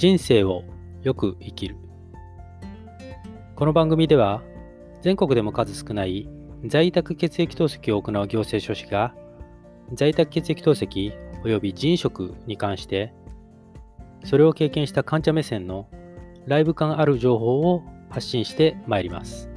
人生をよく生きるこの番組では全国でも数少ない在宅血液透析を行う行政書士が在宅血液透析及び人食に関してそれを経験した患者目線のライブ感ある情報を発信してまいります。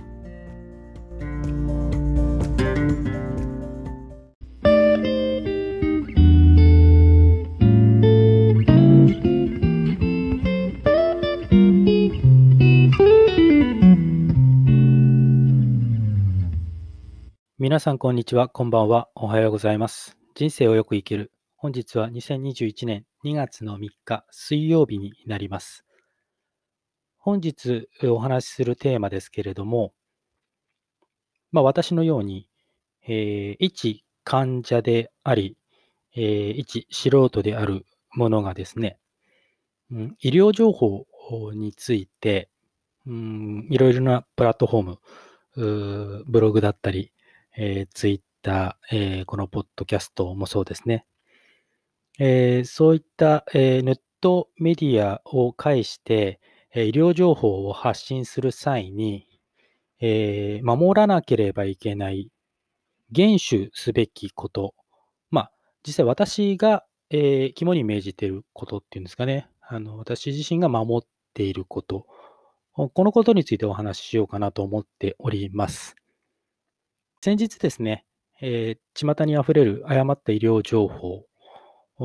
皆さん、こんにちは。こんばんは。おはようございます。人生をよく生きる。本日は2021年2月の3日、水曜日になります。本日お話しするテーマですけれども、まあ、私のように、えー、一患者であり、えー、一素人であるものがですね、うん、医療情報について、うん、いろいろなプラットフォーム、ブログだったり、えー、ツイッター、えー、このポッドキャストもそうですね。えー、そういった、えー、ネットメディアを介して、えー、医療情報を発信する際に、えー、守らなければいけない、厳守すべきこと。まあ、実際私が、えー、肝に銘じていることっていうんですかね。あの私自身が守っていること。このことについてお話ししようかなと思っております。先日ですね、えー、巷にあふれる誤った医療情報、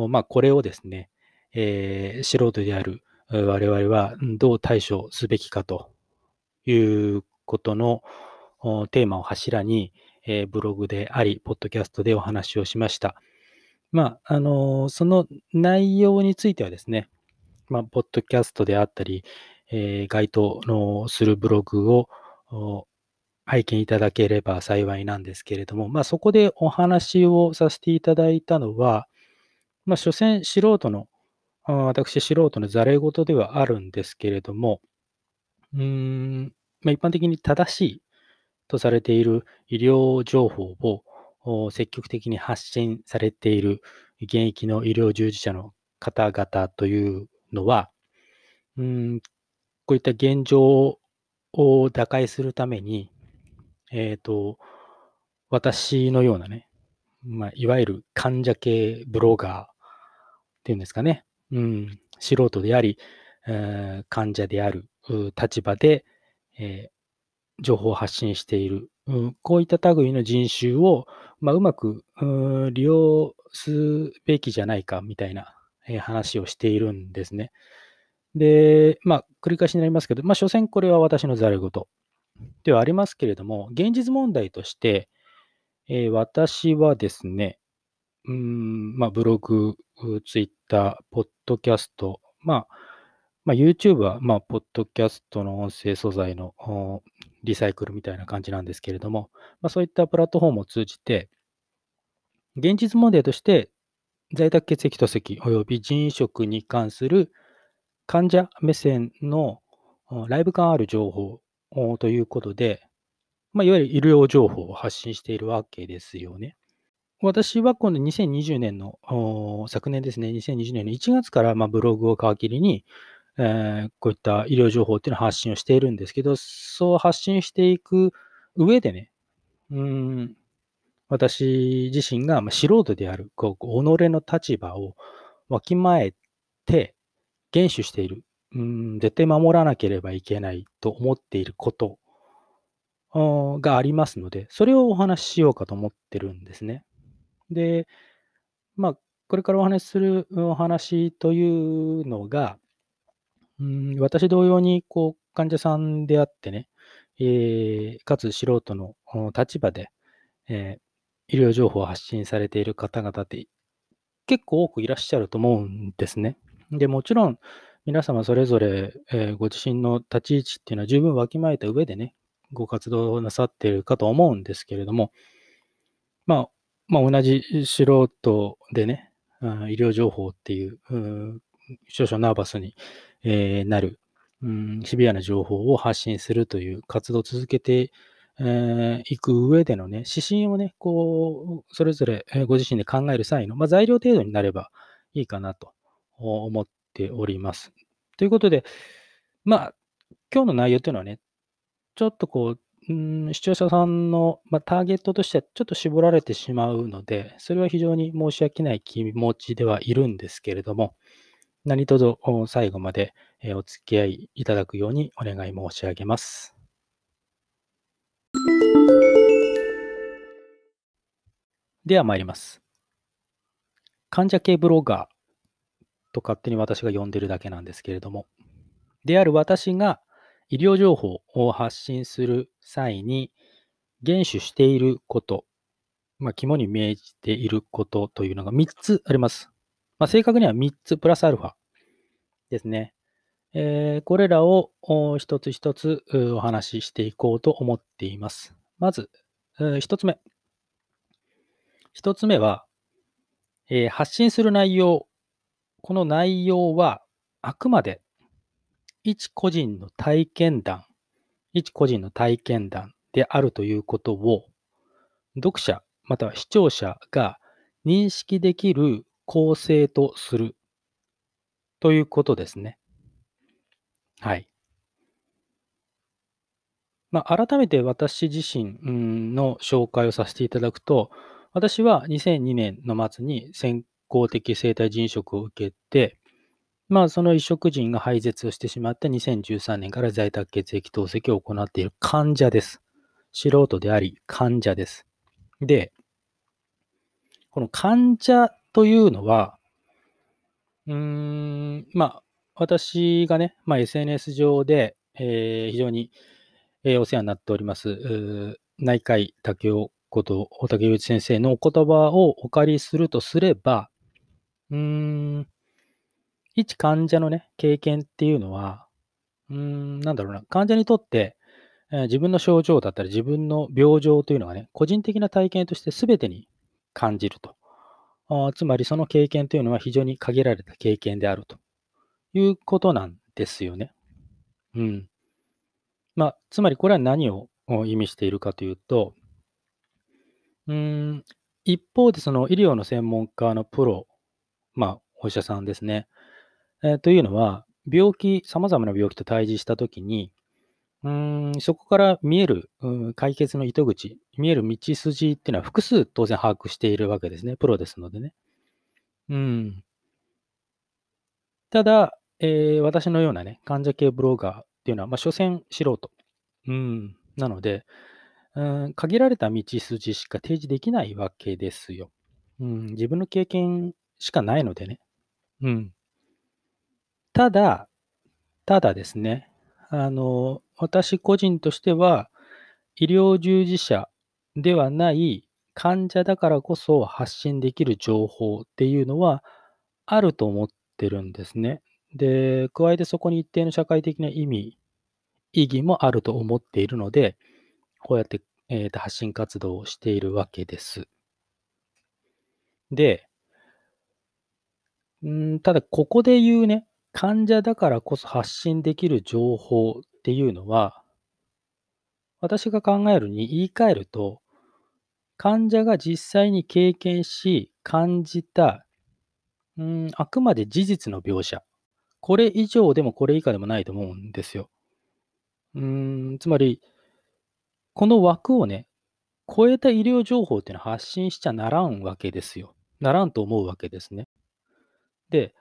まあ、これをですね、えー、素人である我々はどう対処すべきかということのテーマを柱に、えー、ブログであり、ポッドキャストでお話をしました。まあ、あのその内容についてはですね、まあ、ポッドキャストであったり、え、該当のするブログを拝見いただければ幸いなんですけれども、まあ、そこでお話をさせていただいたのは、まあ、所詮素人の、私素人のざれ言ではあるんですけれども、うーん、まあ、一般的に正しいとされている医療情報を積極的に発信されている現役の医療従事者の方々というのは、うん、こういった現状を打開するために、えっ、ー、と、私のようなね、まあ、いわゆる患者系ブロガーっていうんですかね、うん、素人であり、えー、患者である立場で、えー、情報を発信している、うん、こういった類の人種を、まあ、うまくう利用すべきじゃないかみたいな、えー、話をしているんですね。で、まあ、繰り返しになりますけど、まあ、所詮これは私のざれ言ではありますけれども、現実問題として、えー、私はですね、うん、まあ、ブログ、ツイッター、ポッドキャスト、まあ、まあ、YouTube は、まあ、ポッドキャストの音声素材のリサイクルみたいな感じなんですけれども、まあ、そういったプラットフォームを通じて、現実問題として、在宅血液透析及び人食に関する患者目線のライブ感ある情報ということで、まあ、いわゆる医療情報を発信しているわけですよね。私はこの2020年の、昨年ですね、2020年の1月からまブログを皮切りに、えー、こういった医療情報っていうのを発信をしているんですけど、そう発信していく上でね、うん、私自身が素人である、こう己の立場をわきまえて、厳守している。うん、絶対守らなければいけないと思っていることがありますので、それをお話ししようかと思ってるんですね。で、まあ、これからお話しするお話というのが、うん、私同様にこう患者さんであってね、えー、かつ素人の立場で、えー、医療情報を発信されている方々って結構多くいらっしゃると思うんですね。で、もちろん、皆様それぞれ、えー、ご自身の立ち位置っていうのは十分わきまえた上でね、ご活動なさっているかと思うんですけれども、まあ、まあ、同じ素人でね、医療情報っていう、う少々ナーバスに、えー、なる、うん、シビアな情報を発信するという活動を続けてい、えー、く上でのね、指針をね、こう、それぞれご自身で考える際の、まあ、材料程度になればいいかなと思っております。ということで、まあ、今日の内容というのはね、ちょっとこう、視聴者さんの、まあ、ターゲットとしてはちょっと絞られてしまうので、それは非常に申し訳ない気持ちではいるんですけれども、何卒最後までお付き合いいただくようにお願い申し上げます。では参ります。患者系ブロガーと勝手に私が呼んでるだけなんですけれども、である私が医療情報を発信する際に、厳守していること、まあ、肝に銘じていることというのが3つあります。まあ、正確には3つプラスアルファですね。えー、これらを一つ一つお話ししていこうと思っています。まず、一つ目。一つ目は、えー、発信する内容。この内容はあくまで一個人の体験談、一個人の体験談であるということを、読者または視聴者が認識できる構成とするということですね。はい。まあ、改めて私自身の紹介をさせていただくと、私は2002年の末に先行的生体腎移植を受けて、まあ、その移植人が廃絶をしてしまって2013年から在宅血液透析を行っている患者です。素人であり患者です。で、この患者というのは、うーん、まあ、私がね、まあ、SNS 上で、えー、非常に、えー、お世話になっております、内科医竹雄こと大竹雄一先生のお言葉をお借りするとすれば、うーん、一患者のね、経験っていうのは、うーん、なんだろうな、患者にとって、えー、自分の症状だったり自分の病状というのがね、個人的な体験として全てに感じると。あつまりその経験というのは非常に限られた経験であるということなんですよね。うん。まあ、つまりこれは何を意味しているかというと、うーん、一方でその医療の専門家のプロ、まあ、お医者さんですね。えー、というのは、病気、様々な病気と対峙したときに、うん、そこから見える、うん、解決の糸口、見える道筋っていうのは複数当然把握しているわけですね。プロですのでね。うん。ただ、えー、私のようなね、患者系ブロガーっていうのは、まあ、所詮素人。うん。なので、うん、限られた道筋しか提示できないわけですよ。うん、自分の経験しかないのでね。うん。ただ、ただですね、あの、私個人としては、医療従事者ではない患者だからこそ発信できる情報っていうのはあると思ってるんですね。で、加えてそこに一定の社会的な意味、意義もあると思っているので、こうやって、えー、と発信活動をしているわけです。で、んただ、ここで言うね、患者だからこそ発信できる情報っていうのは、私が考えるに言い換えると、患者が実際に経験し、感じた、うん、あくまで事実の描写。これ以上でもこれ以下でもないと思うんですよ。うん、つまり、この枠をね、超えた医療情報っていうのは発信しちゃならんわけですよ。ならんと思うわけですね。で、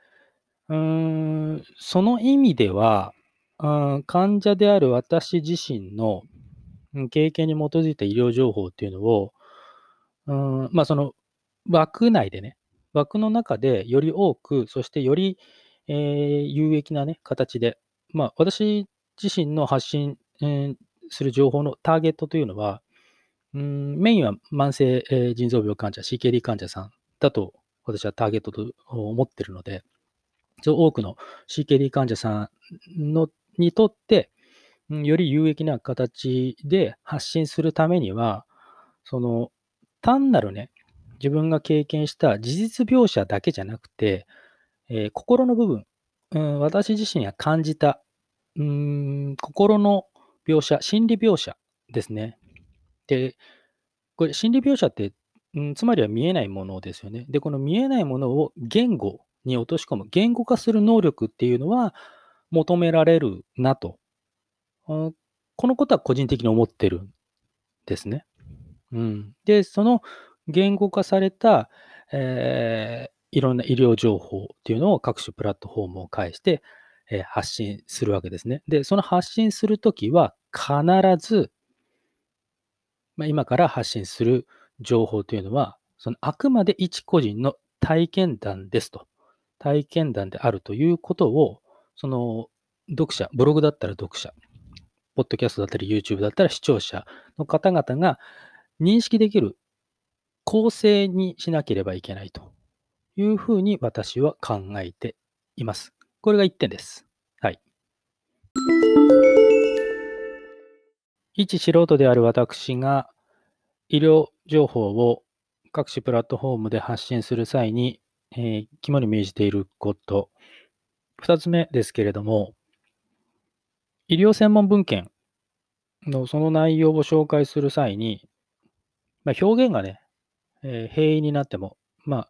うーん、その意味では、うん、患者である私自身の経験に基づいた医療情報っていうのを、うん、まあその枠内でね、枠の中でより多く、そしてより、えー、有益なね、形で、まあ私自身の発信、えー、する情報のターゲットというのは、うん、メインは慢性、えー、腎臓病患者、CKD 患者さんだと私はターゲットと思ってるので、多くの CKD 患者さんのにとって、より有益な形で発信するためには、その単なるね、自分が経験した事実描写だけじゃなくて、えー、心の部分、うん、私自身が感じた、うん、心の描写、心理描写ですね。で、これ心理描写って、うん、つまりは見えないものですよね。で、この見えないものを言語に落とし込む、言語化する能力っていうのは、求められるなと。このことは個人的に思ってるんですね。うん、で、その言語化された、えー、いろんな医療情報っていうのを各種プラットフォームを介して、えー、発信するわけですね。で、その発信するときは必ず、まあ、今から発信する情報というのは、そのあくまで一個人の体験談ですと。体験談であるということを、その読者、ブログだったら読者、ポッドキャストだったり YouTube だったら視聴者の方々が認識できる構成にしなければいけないというふうに私は考えています。これが1点です。はい。一素人である私が医療情報を各種プラットフォームで発信する際に、えー、肝に銘じていること。2つ目ですけれども、医療専門文献のその内容を紹介する際に、まあ、表現がね、えー、平易になっても、ま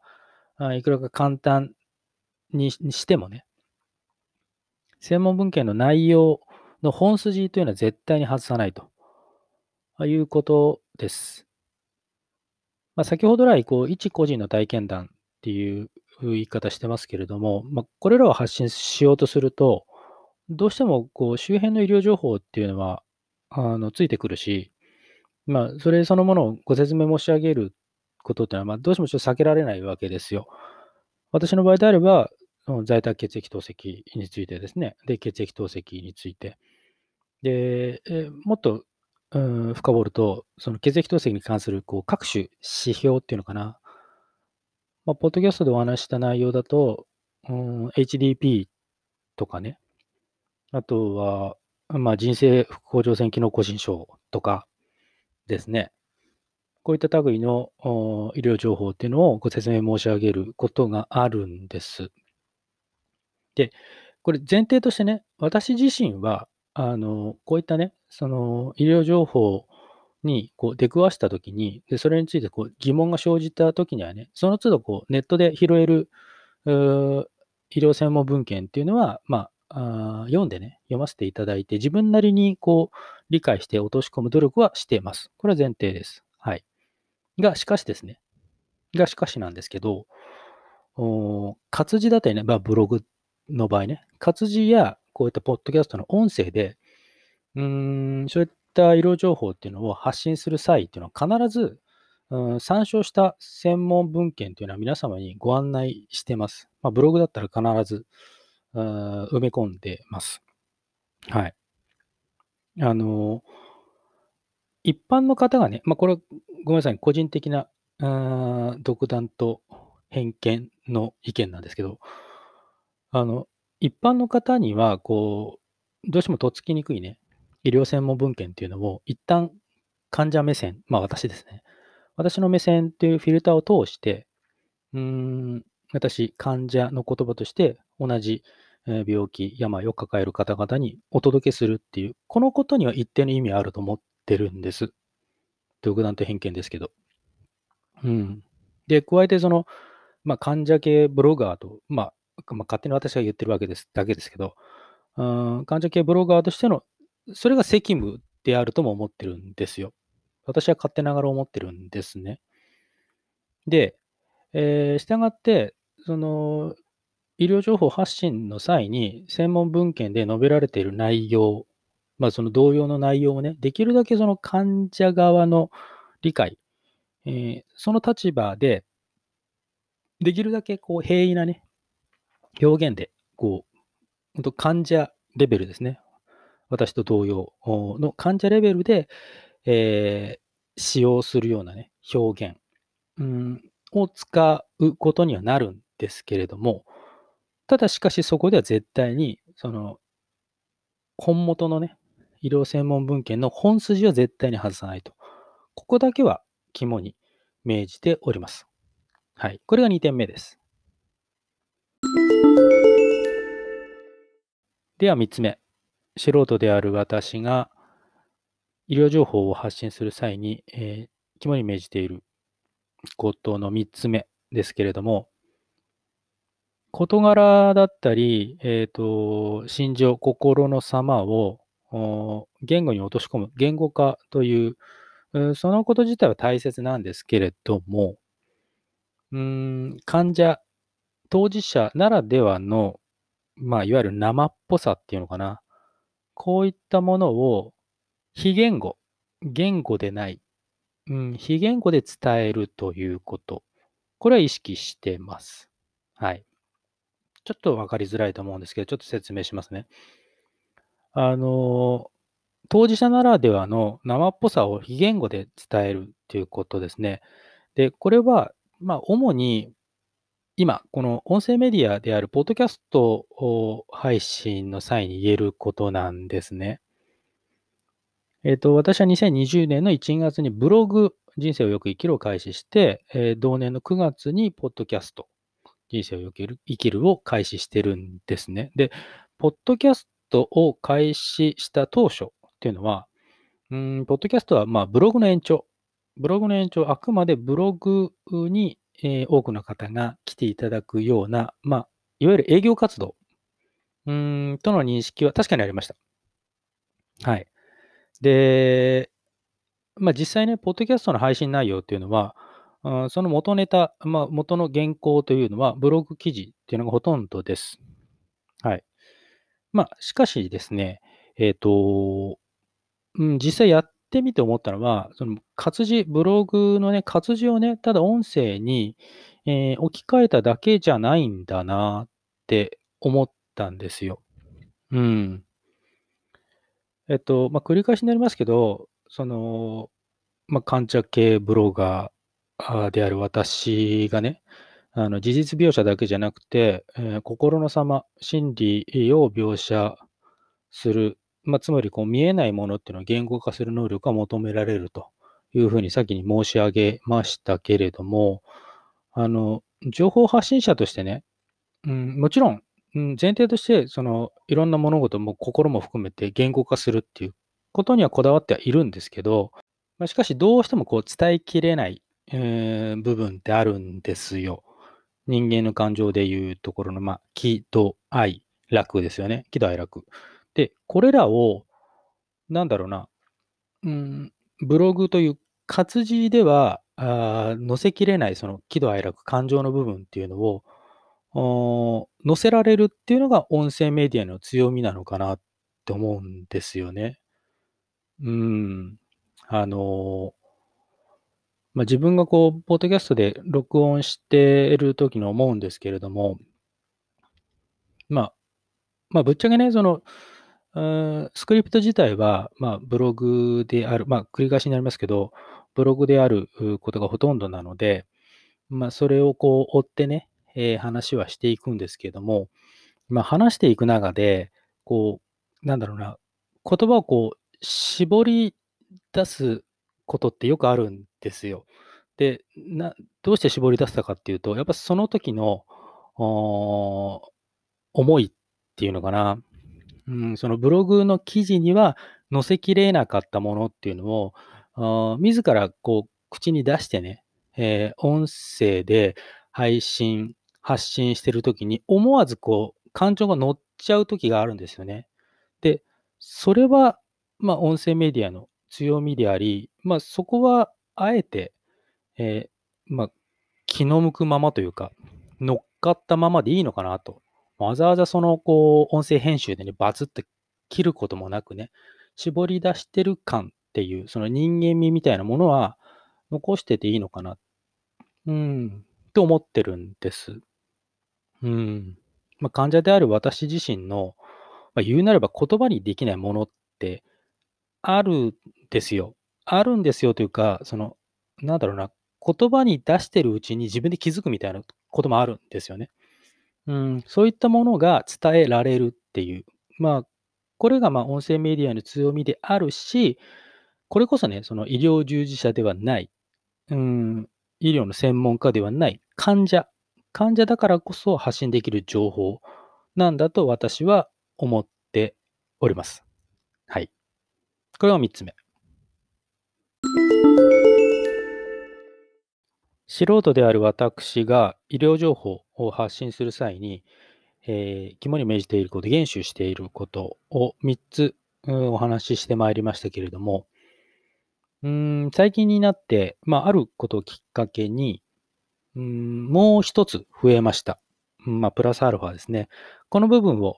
あ、いくらか簡単にしてもね、専門文献の内容の本筋というのは絶対に外さないということです。まあ、先ほど来、こう、一個人の体験談っていう言い方してますけれども、まあ、これらを発信しようとすると、どうしてもこう周辺の医療情報っていうのはあのついてくるし、まあ、それそのものをご説明申し上げることっていうのは、まあ、どうしてもちょっと避けられないわけですよ。私の場合であれば、在宅血液透析についてですね、で、血液透析について、で、えもっと、うん、深掘ると、その血液透析に関するこう各種指標っていうのかな、まあ、ポッドキャストでお話した内容だと、うん、HDP とかね、あとは、まあ、人生副甲状腺機能個人症とかですね。こういった類の医療情報っていうのをご説明申し上げることがあるんです。で、これ前提としてね、私自身は、あの、こういったね、その医療情報にこう出くわしたときに、でそれについてこう疑問が生じたときにはね、その都度こうネットで拾える医療専門文献っていうのは、まあ、あ読んでね、読ませていただいて、自分なりにこう、理解して落とし込む努力はしています。これは前提です。はい。が、しかしですね。が、しかしなんですけど、お活字だったりね、まあ、ブログの場合ね、活字やこういったポッドキャストの音声で、うん、そういった医療情報っていうのを発信する際っていうのは必ず、参照した専門文献というのは皆様にご案内してます。まあ、ブログだったら必ず、埋め込んでます。はい。あの、一般の方がね、まあ、これ、ごめんなさい、個人的な独断と偏見の意見なんですけど、あの、一般の方には、こう、どうしてもとっつきにくいね、医療専門文献っていうのを、一旦患者目線、まあ私ですね、私の目線っていうフィルターを通して、うーん、私、患者の言葉として同じ病気、病を抱える方々にお届けするっていう、このことには一定の意味あると思ってるんです。独断と偏見ですけど。うん。で、加えてその、まあ、患者系ブロガーと、まあ、まあ、勝手に私が言ってるわけです、だけですけど、うん、患者系ブロガーとしての、それが責務であるとも思ってるんですよ。私は勝手ながら思ってるんですね。で、えー、従って、その、医療情報発信の際に、専門文献で述べられている内容、まあ、その同様の内容をね、できるだけその患者側の理解、えー、その立場で、できるだけこう平易なね、表現で、こう、患者レベルですね。私と同様の患者レベルで、えー、使用するようなね、表現、うん、を使うことにはなるんですけれども、ただしかしそこでは絶対に、その、本元のね、医療専門文献の本筋は絶対に外さないと。ここだけは肝に銘じております。はい。これが2点目です。では3つ目。素人である私が医療情報を発信する際に、えー、肝に銘じていることの3つ目ですけれども、事柄だったり、えっ、と、心情、心の様を言語に落とし込む、言語化という、そのこと自体は大切なんですけれども、うん、患者、当事者ならではの、まあ、いわゆる生っぽさっていうのかな。こういったものを非言語、言語でない、うん、非言語で伝えるということ。これは意識してます。はい。ちょっとわかりづらいと思うんですけど、ちょっと説明しますね。あの、当事者ならではの生っぽさを非言語で伝えるということですね。で、これは、まあ、主に今、この音声メディアであるポッドキャスト配信の際に言えることなんですね。えっ、と、私は2020年の1月にブログ、人生をよく生きるを開始して、えー同年の9月にポッドキャスト、人生をよく生きるを開始してるんですね。で、ポッドキャストを開始した当初っていうのは、うん、ポッドキャストはまブログの延長。ブログの延長、あくまでブログに、えー多くの方が来ていただくような、まあ、いわゆる営業活動うんとの認識は確かにありました。はい。で、まあ実際ね、ポッドキャストの配信内容っていうのは、うんその元ネタ、まあ元の原稿というのはブログ記事っていうのがほとんどです。はい。まあしかしですね、えっ、と、うん、実際やっってみて思ったのは、その活字、ブログのね、活字をね、ただ音声に、えー置き換えただけじゃないんだなって思ったんですよ。うん。えっと、まあ、繰り返しになりますけど、その、まあ、患者系ブロガーあーである私がね、あの事実描写だけじゃなくて、えー心の様、心理を描写する、まあ、つまりこう見えないものっていうのを言語化する能力が求められるというふうに先に申し上げましたけれども、あの、情報発信者としてね、うん、もちろん、うん、前提として、その、いろんな物事も心も含めて言語化するっていうことにはこだわってはいるんですけど、まあ、しかしどうしてもこう伝えきれない、えー部分ってあるんですよ。人間の感情でいうところの、まあ、喜怒哀楽ですよね。喜怒哀楽。で、これらを、なんだろうな、うん、ブログという活字ではあ載せきれないその喜怒哀楽、感情の部分っていうのを載せられるっていうのが音声メディアの強みなのかなって思うんですよね。うん。あのまあ、自分がこう、ポッドキャストで録音している時に思うんですけれども、まあ、まあ、ぶっちゃけね、その、スクリプト自体は、まあ、ブログである、まあ、繰り返しになりますけど、ブログであることがほとんどなので、まあ、それをこう追ってね、えー話はしていくんですけども、まあ、話していく中で、こう、なんだろうな、言葉をこう、絞り出すことってよくあるんですよ。で、などうして絞り出したかっていうと、やっぱその時の、思いっていうのかな、うん、そのブログの記事には載せきれなかったものっていうのを、あ自らこう口に出してね、えー音声で配信、発信してるときに思わずこう感情が乗っちゃうときがあるんですよね。で、それは、まあ、音声メディアの強みであり、まあ、そこはあえて、えーまあ、気の向くままというか、乗っかったままでいいのかなと。わざわざその、こう、音声編集でね、バツって切ることもなくね、絞り出してる感っていう、その人間味みたいなものは残してていいのかな、うん、と思ってるんです。うん。まあ、患者である私自身の、まあ、言うなれば言葉にできないものってあるんですよ。あるんですよというか、その、なんだろうな、言葉に出してるうちに自分で気づくみたいなこともあるんですよね。うん、そういったものが伝えられるっていう。まあ、これがまあ音声メディアの強みであるし、これこそね、その医療従事者ではない、うん、医療の専門家ではない患者、患者だからこそ発信できる情報なんだと私は思っております。はい。これが3つ目。素人である私が医療情報を発信する際に、えー肝に銘じていること、厳守していることを3つ、うんお話ししてまいりましたけれども、うん最近になって、まあ、あることをきっかけに、うんもう一つ増えました。まあ、プラスアルファですね。この部分を、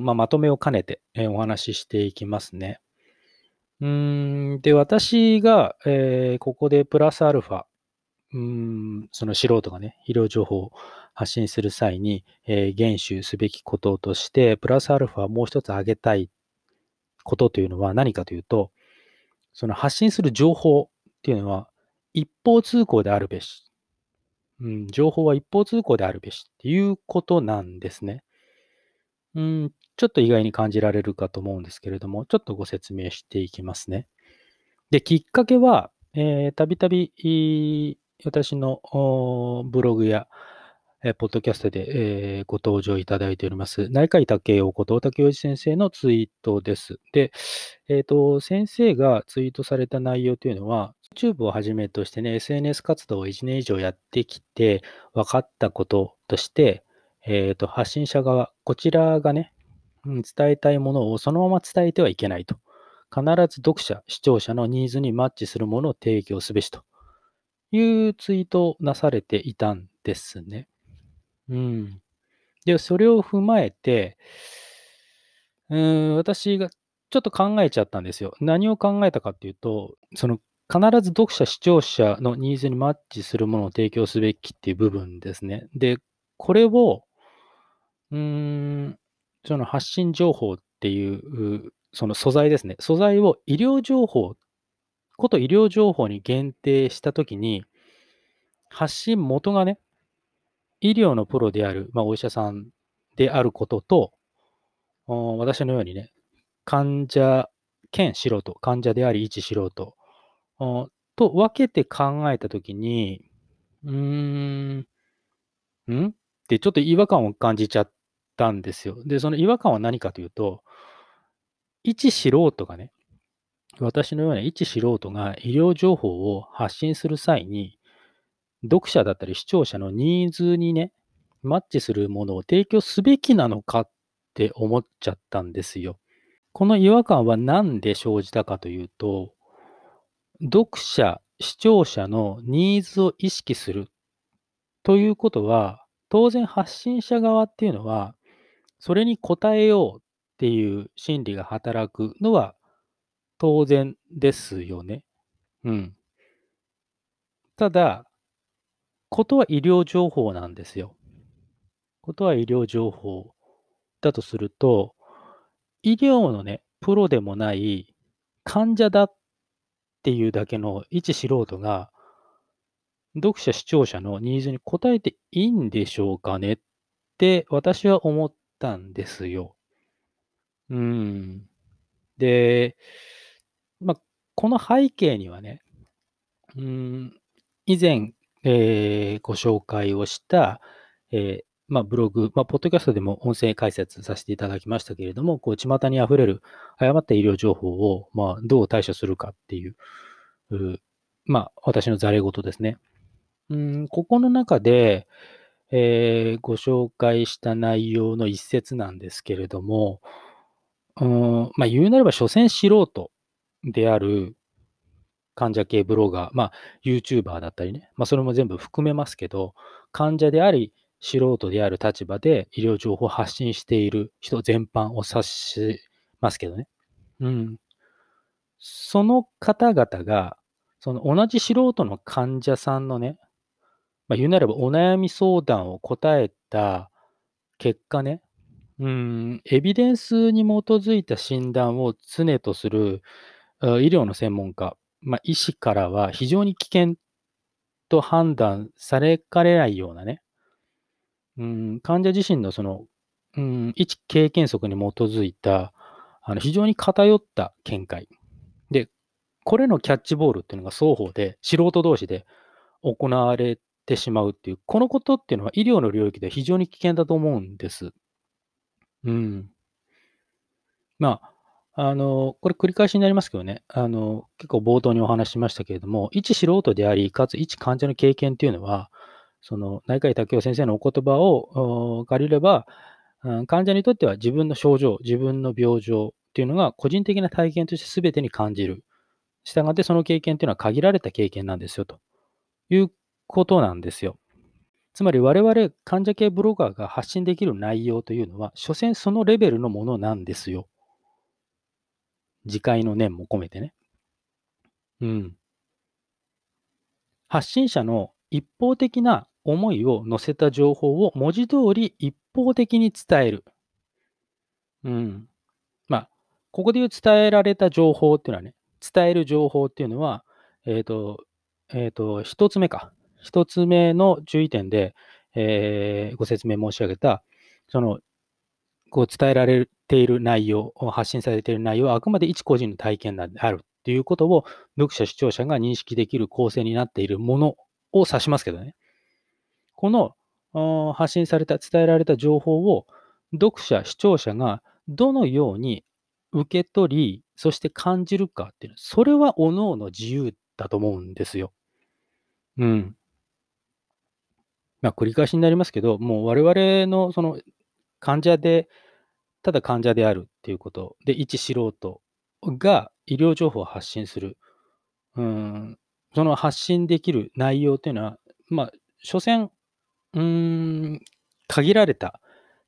まあ、まとめを兼ねて、お話ししていきますね。うんで、私が、えーここでプラスアルファ、うんその素人がね、医療情報を発信する際に、えー厳守すべきこととして、プラスアルファもう一つ挙げたいことというのは何かというと、その発信する情報っていうのは一方通行であるべし。うん、情報は一方通行であるべしっていうことなんですね。うん、ちょっと意外に感じられるかと思うんですけれども、ちょっとご説明していきますね。で、きっかけは、えたびたび私のブログや、えポッドキャストで、えーご登場いただいております、内科医竹雄こと竹洋二先生のツイートです。で、えっ、と、先生がツイートされた内容というのは、YouTube をはじめとしてね、SNS 活動を1年以上やってきて分かったこととして、えっ、と、発信者側、こちらがね、伝えたいものをそのまま伝えてはいけないと。必ず読者、視聴者のニーズにマッチするものを提供すべしというツイートをなされていたんですね。うん。で、それを踏まえて、うん、私がちょっと考えちゃったんですよ。何を考えたかっていうと、その必ず読者、視聴者のニーズにマッチするものを提供すべきっていう部分ですね。で、これを、うーん、その発信情報ってい、うその素材ですね。素材を医療情報、こと医療情報に限定したときに、発信元がね、医療のプロである、まあ、お医者さんであることと、私のようにね、患者兼素人、患者であり一素人と分けて考えたときに、うーん、ん？ってちょっと違和感を感じちゃったんですよ。で、その違和感は何かというと、一素人がね、私のような一素人が医療情報を発信する際に、読者だったり視聴者のニーズにね、マッチするものを提供すべきなのかって思っちゃったんですよ。この違和感は何で生じたかというと、読者、視聴者のニーズを意識するということは、当然発信者側っていうのは、それに応えようっていう心理が働くのは当然ですよね。うん。ただ、ことは医療情報なんですよ。ことは医療情報だとすると、医療のね、プロでもない患者だっていうだけの一素人が、読者、視聴者のニーズに応えていいんでしょうかねって私は思ったんですよ。うん。で、まあ、この背景にはね、うん、以前、えーご紹介をした、えーまあ、ブログ、まあ、ポッドキャストでも音声解説させていただきましたけれども、こう、巷に溢れる誤った医療情報を、まあ、どう対処するかっていう、うまあ、私のざれ言ですね。うん、ここの中で、えーご紹介した内容の一節なんですけれども、うん、まあ、言うなれば、所詮素人である患者系ブロガー、まあ、YouTuber だったりね、まあ、それも全部含めますけど、患者であり、素人である立場で医療情報を発信している人全般を指しますけどね。うん。その方々が、その同じ素人の患者さんのね、まあ、言うなればお悩み相談を答えた結果ね、うん、エビデンスに基づいた診断を常とする医療の専門家、まあ、医師からは非常に危険と判断されかねないようなね、うん、患者自身のその、うん、一経験則に基づいたあの非常に偏った見解。で、これのキャッチボールっていうのが双方で、素人同士で行われてしまうっていう、このことっていうのは医療の領域では非常に危険だと思うんです。うん。まああの、これ繰り返しになりますけどね、あの、結構冒頭にお話ししましたけれども、一素人であり、かつ一患者の経験っていうのは、その内科医武雄先生のお言葉を借りれば、患者にとっては自分の症状、自分の病状っていうのが個人的な体験として全てに感じる。したがってその経験っていうのは限られた経験なんですよということなんですよ。つまり我々患者系ブロガーが発信できる内容というのは、所詮そのレベルのものなんですよ。自戒の念も込めてね。うん。発信者の一方的な思いを乗せた情報を文字通り一方的に伝える。うん。まあ、ここで言う伝えられた情報っていうのはね、伝える情報っていうのは、えっ、ー、と、えっ、ー、と、一つ目か。一つ目の注意点で、えー、ご説明申し上げた、その、こう伝えられている内容、発信されている内容はあくまで一個人の体験であるということを読者、視聴者が認識できる構成になっているものを指しますけどね。この発信された、伝えられた情報を読者、視聴者がどのように受け取り、そして感じるかっていう、それは各々自由だと思うんですよ。うん。まあ、繰り返しになりますけど、もう我々のその患者でただ患者であるっていうこと。で、一素人が医療情報を発信する。うん、その発信できる内容というのは、まあ、所詮、うん、限られた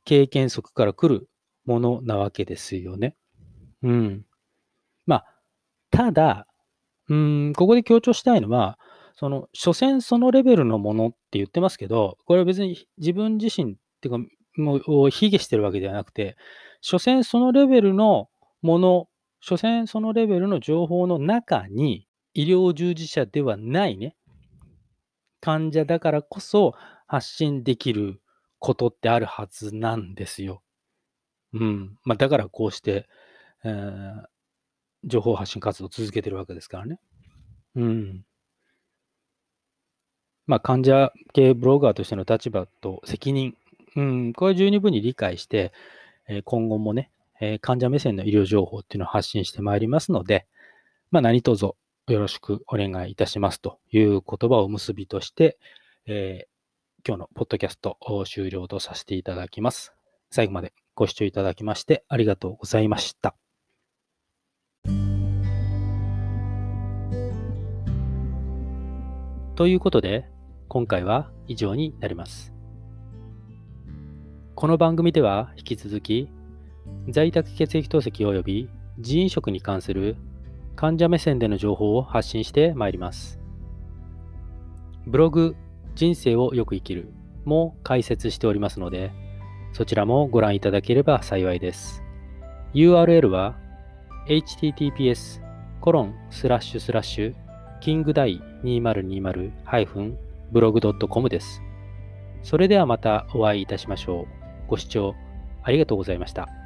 経験則から来るものなわけですよね。うん。まあ、ただ、うん、ここで強調したいのは、その、所詮そのレベルのものって言ってますけど、これは別に自分自身っていうか、もう、卑下してるわけではなくて、所詮そのレベルのもの、所詮そのレベルの情報の中に、医療従事者ではないね、患者だからこそ発信できることってあるはずなんですよ。うん。まあ、だからこうして、えー、情報発信活動を続けてるわけですからね。うん。まあ、患者系ブロガーとしての立場と責任、うん、これは十二分に理解して、え今後もね、え患者目線の医療情報っていうのを発信してまいりますので、まあ、何卒よろしくお願いいたしますという言葉を結びとして、えー、今日のポッドキャストを終了とさせていただきます。最後までご視聴いただきましてありがとうございました。ということで、今回は以上になります。この番組では引き続き在宅血液透析及び人員食に関する患者目線での情報を発信してまいります。ブログ人生をよく生きるも解説しておりますので、そちらもご覧いただければ幸いです。URL は https コロンスラッシュスラッシュキングダイ 2020-blog.com です。それではまたお会いいたしましょう。ご視聴ありがとうございました。